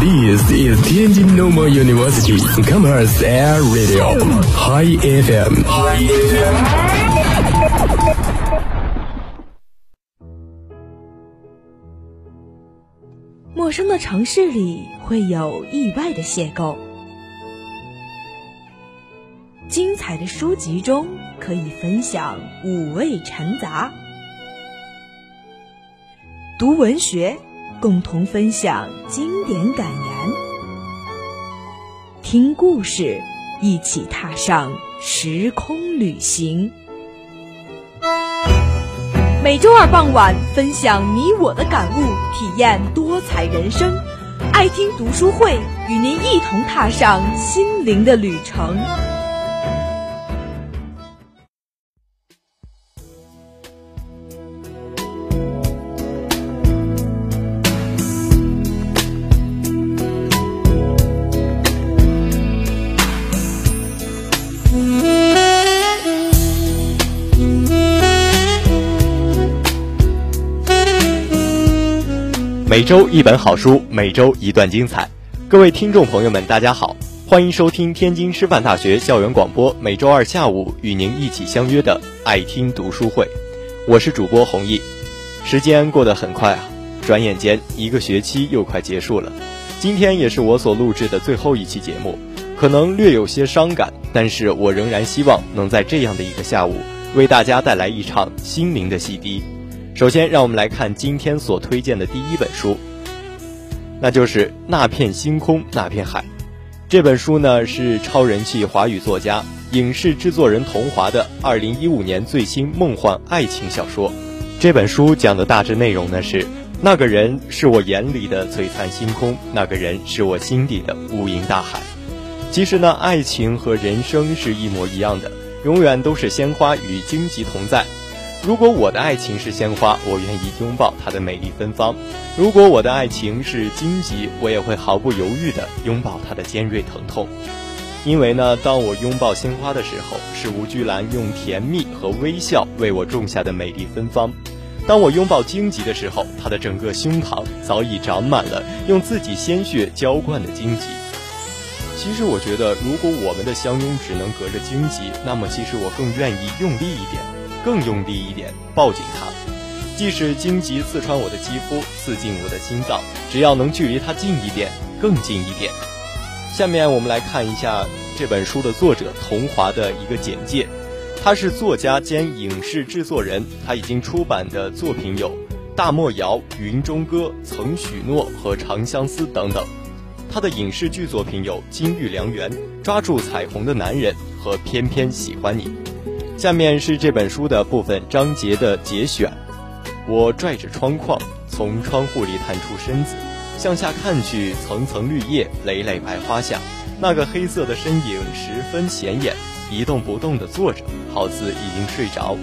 This is Tianjin Normal University Commerce Air Radio High FM。陌生的城市里会有意外的邂逅，精彩的书籍中可以分享五味陈杂，读文学。共同分享经典感言，听故事，一起踏上时空旅行。每周二傍晚，分享你我的感悟，体验多彩人生。爱听读书会，与您一同踏上心灵的旅程。每周一本好书，每周一段精彩。各位听众朋友们，大家好，欢迎收听天津师范大学校园广播。每周二下午与您一起相约的爱听读书会，我是主播弘毅。时间过得很快啊，转眼间一个学期又快结束了。今天也是我所录制的最后一期节目，可能略有些伤感，但是我仍然希望能在这样的一个下午，为大家带来一场心灵的洗涤。首先，让我们来看今天所推荐的第一本书，那就是《那片星空那片海》。这本书呢是超人气华语作家、影视制作人桐华的2015年最新梦幻爱情小说。这本书讲的大致内容呢是：那个人是我眼里的璀璨星空，那个人是我心底的无垠大海。其实呢，爱情和人生是一模一样的，永远都是鲜花与荆棘同在。如果我的爱情是鲜花，我愿意拥抱它的美丽芬芳；如果我的爱情是荆棘，我也会毫不犹豫地拥抱它的尖锐疼痛。因为呢，当我拥抱鲜花的时候，是吴菊兰用甜蜜和微笑为我种下的美丽芬芳；当我拥抱荆棘的时候，它的整个胸膛早已长满了用自己鲜血浇灌的荆棘。其实，我觉得，如果我们的相拥只能隔着荆棘，那么其实我更愿意用力一点。更用力一点，抱紧它。即使荆棘刺穿我的肌肤，刺进我的心脏，只要能距离它近一点，更近一点。下面我们来看一下这本书的作者桐华的一个简介。他是作家兼影视制作人，他已经出版的作品有《大漠谣》《云中歌》《曾许诺》和《长相思》等等。他的影视剧作品有《金玉良缘》《抓住彩虹的男人》和《偏偏喜欢你》。下面是这本书的部分章节的节选。我拽着窗框，从窗户里探出身子，向下看去，层层绿叶，累累白花下，那个黑色的身影十分显眼，一动不动地坐着，好似已经睡着。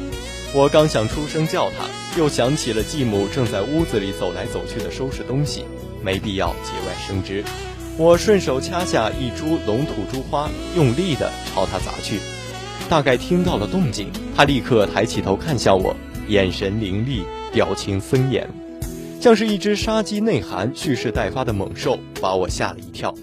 我刚想出声叫他，又想起了继母正在屋子里走来走去的收拾东西，没必要节外生枝。我顺手掐下一株龙吐珠花，用力地朝他砸去。大概听到了动静，他立刻抬起头看向我，眼神凌厉，表情森严，像是一只杀机内涵、蓄势待发的猛兽，把我吓了一跳。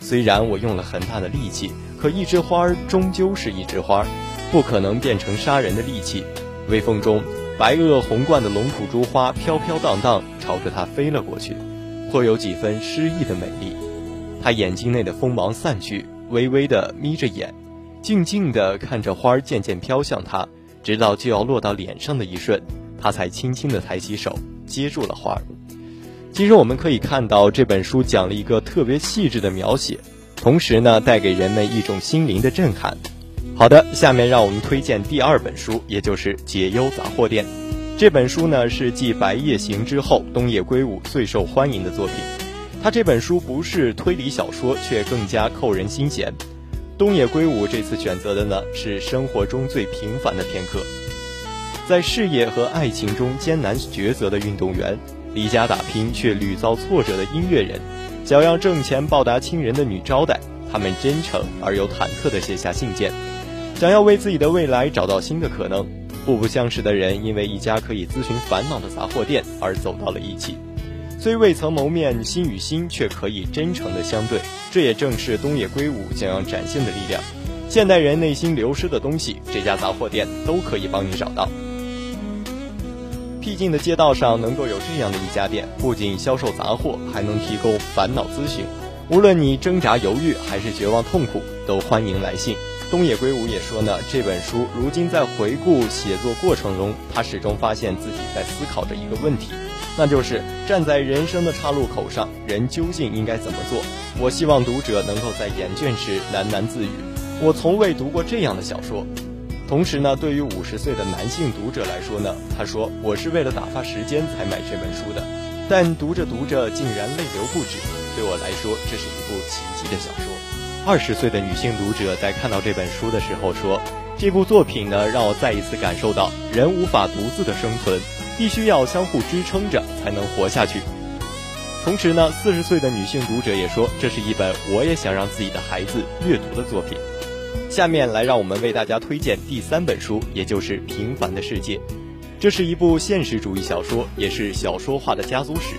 虽然我用了很大的力气，可一枝花儿终究是一枝花儿，不可能变成杀人的利器。微风中，白萼红冠的龙吐珠花飘飘荡荡朝着他飞了过去，颇有几分诗意的美丽。他眼睛内的锋芒散去，微微的眯着眼。静静地看着花儿渐渐飘向他，直到就要落到脸上的一瞬，他才轻轻地抬起手接住了花儿。其实我们可以看到，这本书讲了一个特别细致的描写，同时呢，带给人们一种心灵的震撼。好的，下面让我们推荐第二本书，也就是《解忧杂货店》。这本书呢，是继《白夜行》之后东野圭吾最受欢迎的作品。他这本书不是推理小说，却更加扣人心弦。东野圭吾这次选择的呢是生活中最平凡的片刻，在事业和爱情中艰难抉择的运动员，离家打拼却屡遭挫折的音乐人，想要挣钱报答亲人的女招待，他们真诚而又忐忑地写下信件，想要为自己的未来找到新的可能。互不相识的人因为一家可以咨询烦恼的杂货店而走到了一起。虽未曾谋面，心与心却可以真诚的相对。这也正是东野圭吾想要展现的力量。现代人内心流失的东西，这家杂货店都可以帮你找到。僻静的街道上能够有这样的一家店，不仅销售杂货，还能提供烦恼咨询。无论你挣扎犹豫还是绝望痛苦，都欢迎来信。东野圭吾也说呢，这本书如今在回顾写作过程中，他始终发现自己在思考着一个问题，那就是站在人生的岔路口上，人究竟应该怎么做？我希望读者能够在厌倦时喃喃自语：“我从未读过这样的小说。”同时呢，对于五十岁的男性读者来说呢，他说：“我是为了打发时间才买这本书的，但读着读着竟然泪流不止。”对我来说，这是一部奇迹的小说。二十岁的女性读者在看到这本书的时候说：“这部作品呢，让我再一次感受到人无法独自的生存，必须要相互支撑着才能活下去。”同时呢，四十岁的女性读者也说：“这是一本我也想让自己的孩子阅读的作品。”下面来让我们为大家推荐第三本书，也就是《平凡的世界》。这是一部现实主义小说，也是小说化的家族史。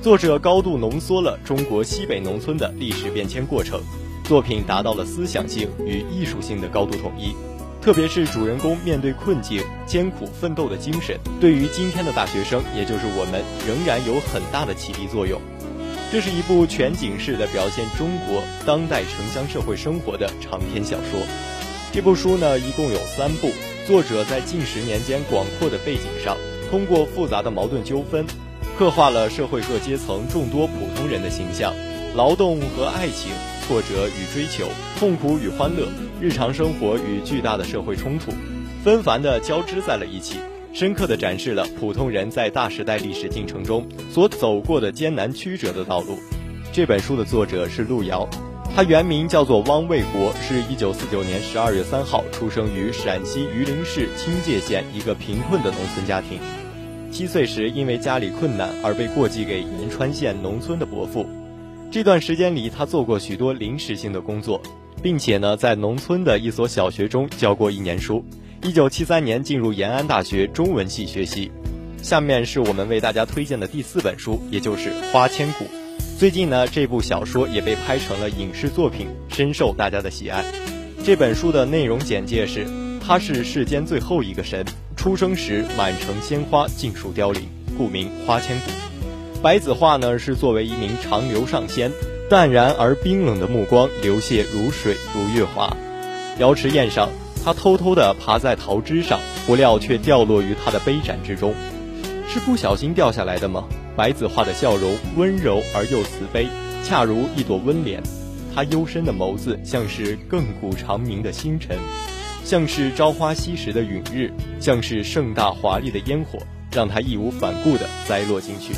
作者高度浓缩了中国西北农村的历史变迁过程，作品达到了思想性与艺术性的高度统一。特别是主人公面对困境、艰苦奋斗的精神，对于今天的大学生，也就是我们，仍然有很大的启迪作用。这是一部全景式的表现中国当代城乡社会生活的长篇小说。这部书呢，一共有三部。作者在近十年间广阔的背景上，通过复杂的矛盾纠纷。刻画了社会各阶层众多普通人的形象，劳动和爱情，挫折与追求，痛苦与欢乐，日常生活与巨大的社会冲突，纷繁的交织在了一起，深刻的展示了普通人在大时代历史进程中所走过的艰难曲折的道路。这本书的作者是路遥，他原名叫做汪卫国，是一九四九年十二月三号出生于陕西榆林市清界县一个贫困的农村家庭。七岁时，因为家里困难而被过继给延川县农村的伯父。这段时间里，他做过许多临时性的工作，并且呢，在农村的一所小学中教过一年书。一九七三年进入延安大学中文系学习。下面是我们为大家推荐的第四本书，也就是《花千骨》。最近呢，这部小说也被拍成了影视作品，深受大家的喜爱。这本书的内容简介是：他是世间最后一个神。出生时满城鲜花尽数凋零，故名花千骨。白子画呢是作为一名长留上仙，淡然而冰冷的目光流泻如水如月华。瑶池宴上，他偷偷地爬在桃枝上，不料却掉落于他的杯盏之中。是不小心掉下来的吗？白子画的笑容温柔而又慈悲，恰如一朵温莲。他幽深的眸子像是亘古长明的星辰。像是朝花夕拾的陨日，像是盛大华丽的烟火，让他义无反顾地栽落进去。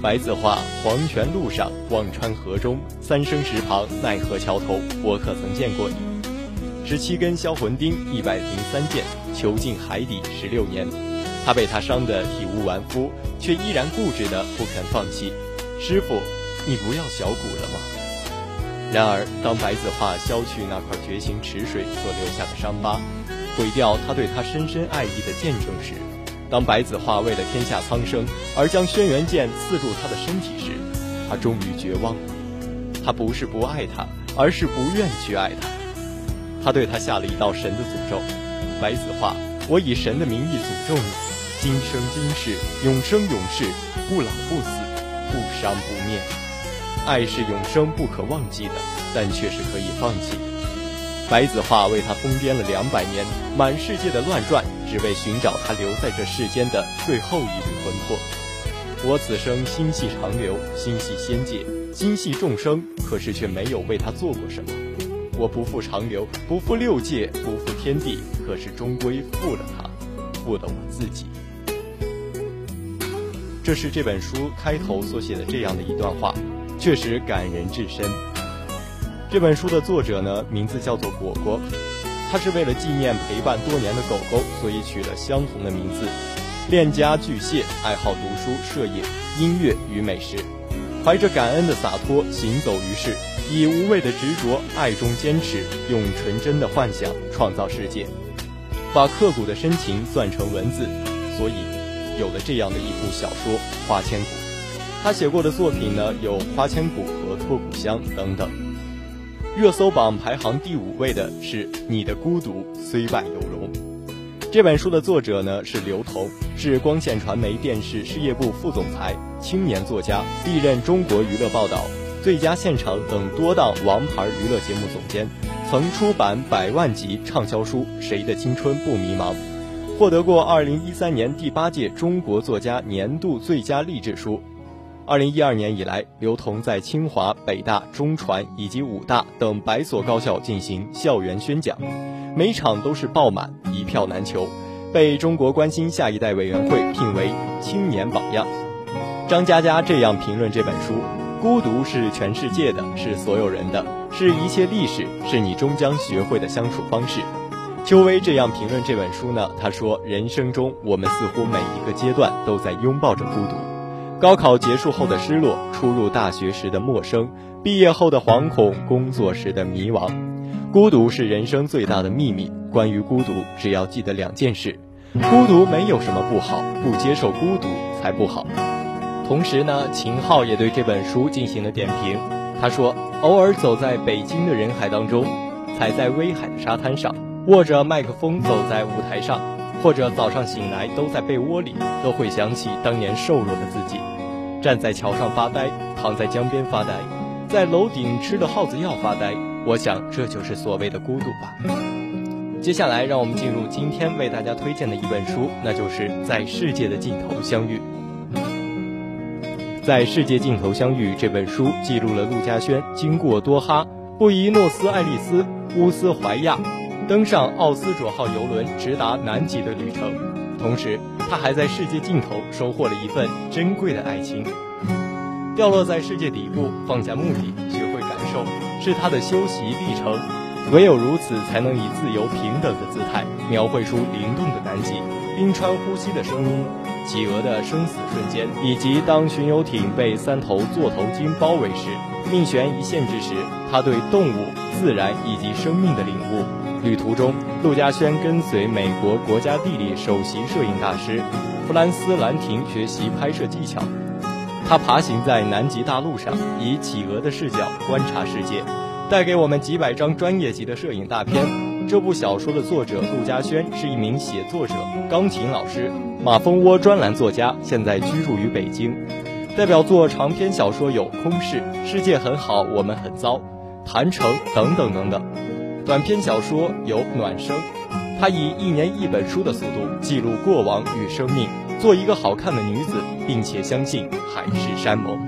白子画，黄泉路上，忘川河中，三生石旁，奈何桥头，我可曾见过你？十七根销魂钉，一百零三剑，囚禁海底十六年。他被他伤得体无完肤，却依然固执地不肯放弃。师傅，你不要小骨了吗？然而，当白子画削去那块绝情池水所留下的伤疤，毁掉他对他深深爱意的见证时，当白子画为了天下苍生而将轩辕剑刺入他的身体时，他终于绝望了。他不是不爱他，而是不愿去爱他。他对他下了一道神的诅咒：白子画，我以神的名义诅咒你，今生今世，永生永世，不老不死，不伤不灭。爱是永生不可忘记的，但却是可以放弃的。白子画为他疯癫了两百年，满世界的乱转，只为寻找他留在这世间的最后一缕魂魄。我此生心系长流，心系仙界，心系众生，可是却没有为他做过什么。我不负长流，不负六界，不负天地，可是终归负了他，负了我自己。这是这本书开头所写的这样的一段话。确实感人至深。这本书的作者呢，名字叫做果果，他是为了纪念陪伴多年的狗狗，所以取了相同的名字。恋家巨蟹，爱好读书、摄影、音乐与美食，怀着感恩的洒脱行走于世，以无畏的执着、爱中坚持，用纯真的幻想创造世界，把刻骨的深情算成文字，所以有了这样的一部小说《花千骨》。他写过的作品呢有《花千骨》和《托古香》等等。热搜榜排行第五位的是《你的孤独虽败犹荣》。这本书的作者呢是刘同，是光线传媒电视事业部副总裁、青年作家，历任中国娱乐报道、最佳现场等多档王牌娱乐节目总监，曾出版百万级畅销书《谁的青春不迷茫》，获得过二零一三年第八届中国作家年度最佳励志书。二零一二年以来，刘同在清华、北大、中传以及武大等百所高校进行校园宣讲，每场都是爆满，一票难求，被中国关心下一代委员会聘为青年榜样。张嘉佳这样评论这本书：孤独是全世界的，是所有人的，是一切历史，是你终将学会的相处方式。邱薇这样评论这本书呢？他说：人生中，我们似乎每一个阶段都在拥抱着孤独。高考结束后的失落，初入大学时的陌生，毕业后的惶恐，工作时的迷茫，孤独是人生最大的秘密。关于孤独，只要记得两件事：孤独没有什么不好，不接受孤独才不好。同时呢，秦昊也对这本书进行了点评。他说：“偶尔走在北京的人海当中，踩在威海的沙滩上，握着麦克风走在舞台上。”或者早上醒来都在被窝里，都会想起当年瘦弱的自己，站在桥上发呆，躺在江边发呆，在楼顶吃了耗子药发呆。我想这就是所谓的孤独吧。接下来，让我们进入今天为大家推荐的一本书，那就是《在世界的尽头相遇》。在世界尽头相遇这本书记录了陆家轩经过多哈、布宜诺斯艾利斯、乌斯怀亚。登上奥斯卓号游轮直达南极的旅程，同时他还在世界尽头收获了一份珍贵的爱情。掉落在世界底部，放下目的，学会感受，是他的修习历程。唯有如此，才能以自由平等的姿态，描绘出灵动的南极、冰川呼吸的声音、企鹅的生死瞬间，以及当巡游艇被三头座头鲸包围时，命悬一线之时，他对动物、自然以及生命的领悟。旅途中，陆家轩跟随美国国家地理首席摄影大师弗兰斯·兰廷学习拍摄技巧。他爬行在南极大陆上，以企鹅的视角观察世界，带给我们几百张专业级的摄影大片。这部小说的作者陆家轩是一名写作者、钢琴老师、马蜂窝专栏作家，现在居住于北京。代表作长篇小说有《空室》《世界很好，我们很糟》《谈城》等等等等。短篇小说有《暖声》，她以一年一本书的速度记录过往与生命，做一个好看的女子，并且相信海誓山盟。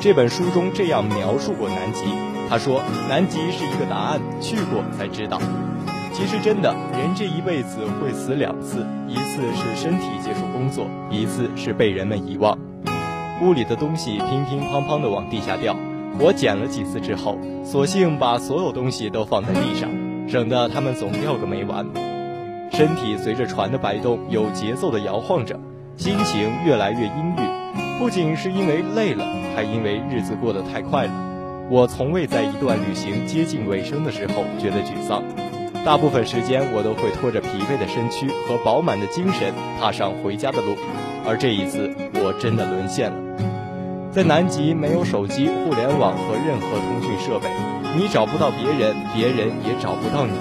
这本书中这样描述过南极，他说：“南极是一个答案，去过才知道。”其实真的，人这一辈子会死两次，一次是身体结束工作，一次是被人们遗忘。屋里的东西乒乒乓乓地往地下掉，我捡了几次之后，索性把所有东西都放在地上，省得他们总掉个没完。身体随着船的摆动有节奏地摇晃着，心情越来越阴郁，不仅是因为累了，还因为日子过得太快了。我从未在一段旅行接近尾声的时候觉得沮丧。大部分时间，我都会拖着疲惫的身躯和饱满的精神踏上回家的路，而这一次，我真的沦陷了。在南极，没有手机、互联网和任何通讯设备，你找不到别人，别人也找不到你。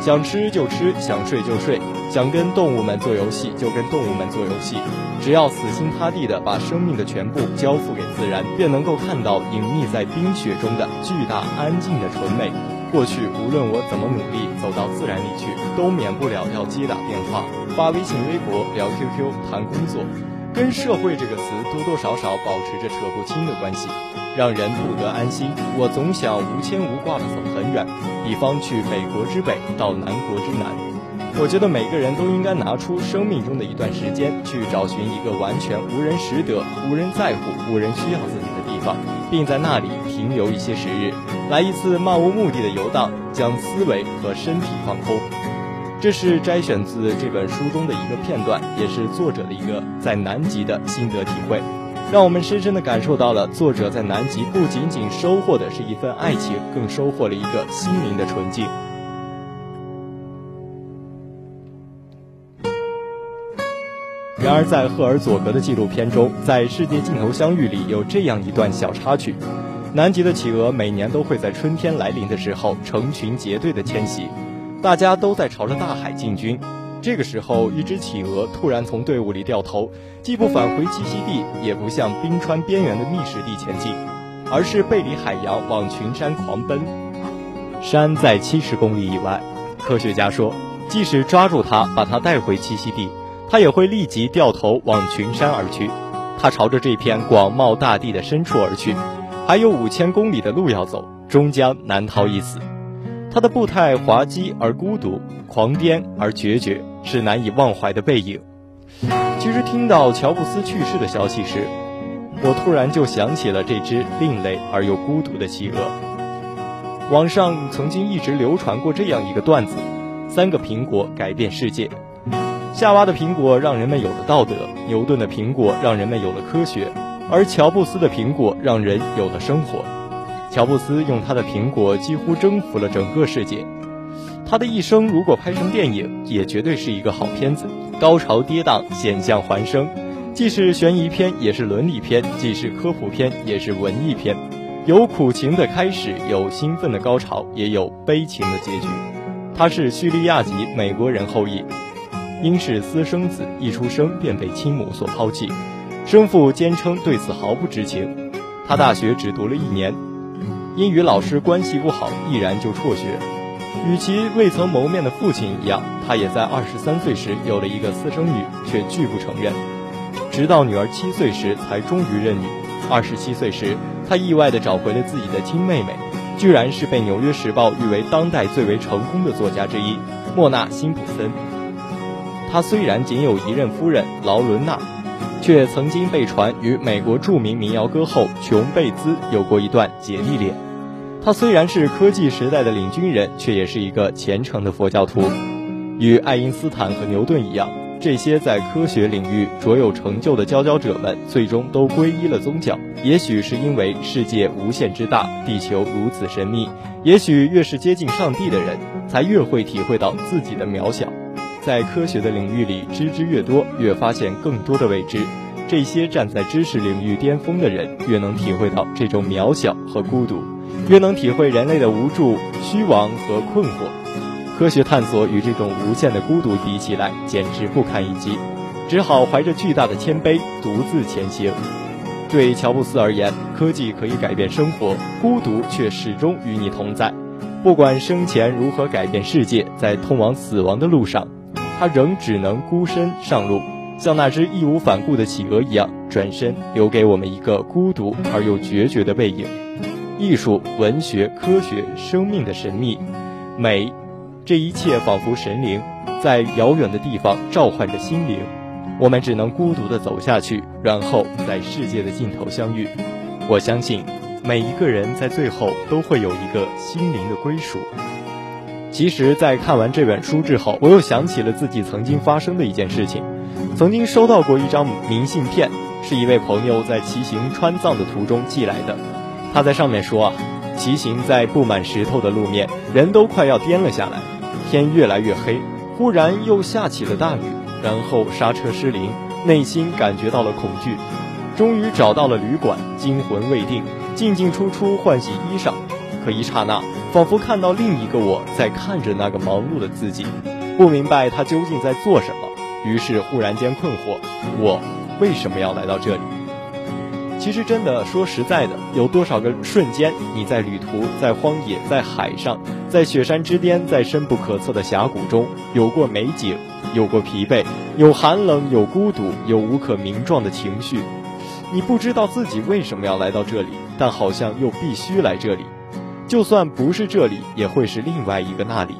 想吃就吃，想睡就睡，想跟动物们做游戏就跟动物们做游戏。只要死心塌地地把生命的全部交付给自然，便能够看到隐匿在冰雪中的巨大安静的纯美。过去，无论我怎么努力走到自然里去，都免不了要接打电话、发微信、微博、聊 QQ、谈工作，跟“社会”这个词多多少少保持着扯不清的关系，让人不得安心。我总想无牵无挂的走很远，比方去北国之北到南国之南。我觉得每个人都应该拿出生命中的一段时间，去找寻一个完全无人识得、无人在乎、无人需要自己的地方，并在那里停留一些时日。来一次漫无目的的游荡将思维和身体放空。这是摘选自这本书中的一个片段也是作者的一个在南极的心得体会。让我们深深的感受到了作者在南极不仅仅收获的是一份爱情更收获了一个心灵的纯净。然而在赫尔佐格的纪录片中在世界尽头相遇里有这样一段小插曲。南极的企鹅每年都会在春天来临的时候成群结队的迁徙，大家都在朝着大海进军。这个时候，一只企鹅突然从队伍里掉头，既不返回栖息地，也不向冰川边缘的觅食地前进，而是背离海洋往群山狂奔。山在七十公里以外，科学家说，即使抓住它，把它带回栖息地。它也会立即掉头往群山而去，它朝着这片广袤大地的深处而去，还有五千公里的路要走，终将难逃一死。他的步态滑稽而孤独，狂癫而决绝，是难以忘怀的背影。其实听到乔布斯去世的消息时，我突然就想起了这只另类而又孤独的企鹅。网上曾经一直流传过这样一个段子：三个苹果改变世界。夏娃的苹果让人们有了道德，牛顿的苹果让人们有了科学，而乔布斯的苹果让人有了生活。乔布斯用他的苹果几乎征服了整个世界。他的一生如果拍成电影，也绝对是一个好片子，高潮跌宕，险象环生，既是悬疑片，也是伦理片；既是科普片，也是文艺片。有苦情的开始，有兴奋的高潮，也有悲情的结局。他是叙利亚籍美国人后裔。因是私生子，一出生便被亲母所抛弃，生父坚称对此毫不知情。他大学只读了一年，因与老师关系不好，毅然就辍学。与其未曾谋面的父亲一样，他也在二十三岁时有了一个私生女，却拒不承认。直到女儿七岁时，才终于认女。二十七岁时，他意外地找回了自己的亲妹妹，居然是被《纽约时报》誉为当代最为成功的作家之一——莫娜·辛普森。他虽然仅有一任夫人劳伦娜，却曾经被传与美国著名民谣歌后琼贝兹有过一段姐弟恋。他虽然是科技时代的领军人，却也是一个虔诚的佛教徒。与爱因斯坦和牛顿一样，这些在科学领域卓有成就的佼佼者们，最终都皈依了宗教。也许是因为世界无限之大，地球如此神秘；也许越是接近上帝的人，才越会体会到自己的渺小。在科学的领域里，知之越多，越发现更多的未知。这些站在知识领域巅峰的人，越能体会到这种渺小和孤独，越能体会人类的无助、虚妄和困惑。科学探索与这种无限的孤独比起来，简直不堪一击，只好怀着巨大的谦卑，独自前行。对乔布斯而言，科技可以改变生活，孤独却始终与你同在。不管生前如何改变世界，在通往死亡的路上。他仍只能孤身上路，像那只义无反顾的企鹅一样转身，留给我们一个孤独而又决绝的背影。艺术、文学、科学、生命的神秘、美，这一切仿佛神灵在遥远的地方召唤着心灵。我们只能孤独地走下去，然后在世界的尽头相遇。我相信，每一个人在最后都会有一个心灵的归属。其实，在看完这本书之后，我又想起了自己曾经发生的一件事情。曾经收到过一张明信片，是一位朋友在骑行川藏的途中寄来的。他在上面说啊，骑行在布满石头的路面，人都快要颠了下来。天越来越黑，忽然又下起了大雨，然后刹车失灵，内心感觉到了恐惧。终于找到了旅馆，惊魂未定，进进出出换洗衣裳。可一刹那，仿佛看到另一个我在看着那个忙碌的自己，不明白他究竟在做什么，于是忽然间困惑：我为什么要来到这里？其实真的说实在的，有多少个瞬间，你在旅途，在荒野，在海上，在雪山之巅，在深不可测的峡谷中，有过美景，有过疲惫，有寒冷，有孤独，有无可名状的情绪。你不知道自己为什么要来到这里，但好像又必须来这里。就算不是这里，也会是另外一个那里。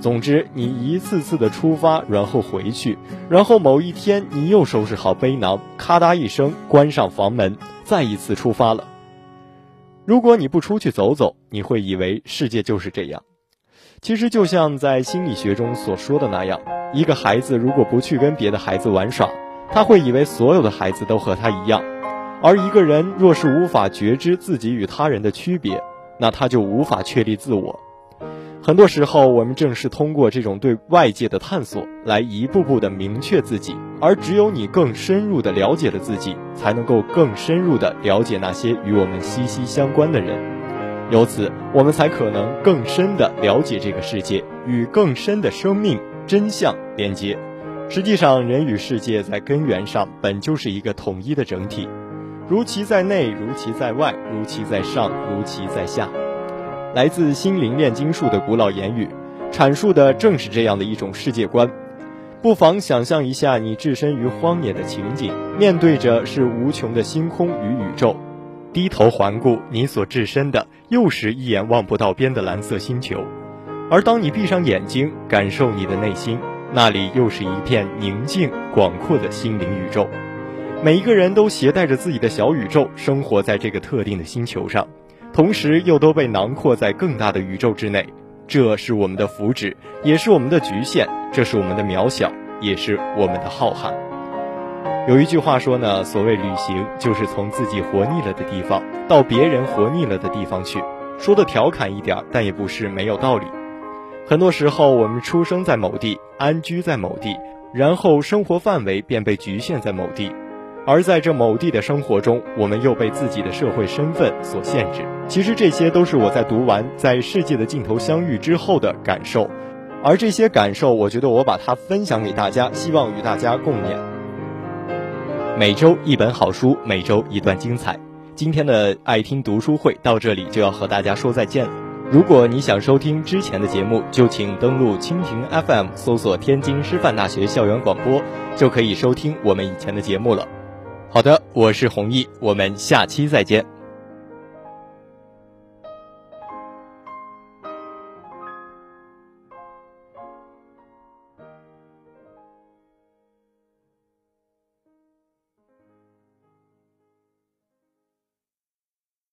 总之，你一次次的出发，然后回去，然后某一天，你又收拾好背囊，咔嗒一声关上房门，再一次出发了。如果你不出去走走，你会以为世界就是这样。其实，就像在心理学中所说的那样，一个孩子如果不去跟别的孩子玩耍，他会以为所有的孩子都和他一样；而一个人若是无法觉知自己与他人的区别，那他就无法确立自我。很多时候，我们正是通过这种对外界的探索，来一步步的明确自己。而只有你更深入的了解了自己，才能够更深入的了解那些与我们息息相关的人。由此，我们才可能更深的了解这个世界，与更深的生命真相连接。实际上，人与世界在根源上本就是一个统一的整体，如其在内，如其在外，如其在上，如其在下。来自心灵炼金术的古老言语，阐述的正是这样的一种世界观。不妨想象一下，你置身于荒野的情景，面对着是无穷的星空与宇宙，低头环顾，你所置身的又是一眼望不到边的蓝色星球。而当你闭上眼睛，感受你的内心，那里又是一片宁静广阔的心灵宇宙。每一个人都携带着自己的小宇宙，生活在这个特定的星球上。同时又都被囊括在更大的宇宙之内，这是我们的福祉，也是我们的局限；这是我们的渺小，也是我们的浩瀚。有一句话说呢，所谓旅行，就是从自己活腻了的地方到别人活腻了的地方去。说的调侃一点，但也不是没有道理。很多时候，我们出生在某地，安居在某地，然后生活范围便被局限在某地。而在这某地的生活中，我们又被自己的社会身份所限制。其实这些都是我在读完《在世界的尽头相遇》之后的感受，而这些感受，我觉得我把它分享给大家，希望与大家共勉。每周一本好书，每周一段精彩。今天的爱听读书会到这里就要和大家说再见了。如果你想收听之前的节目，就请登录蜻蜓 FM，搜索天津师范大学校园广播，就可以收听我们以前的节目了。好的，我是弘毅，我们下期再见。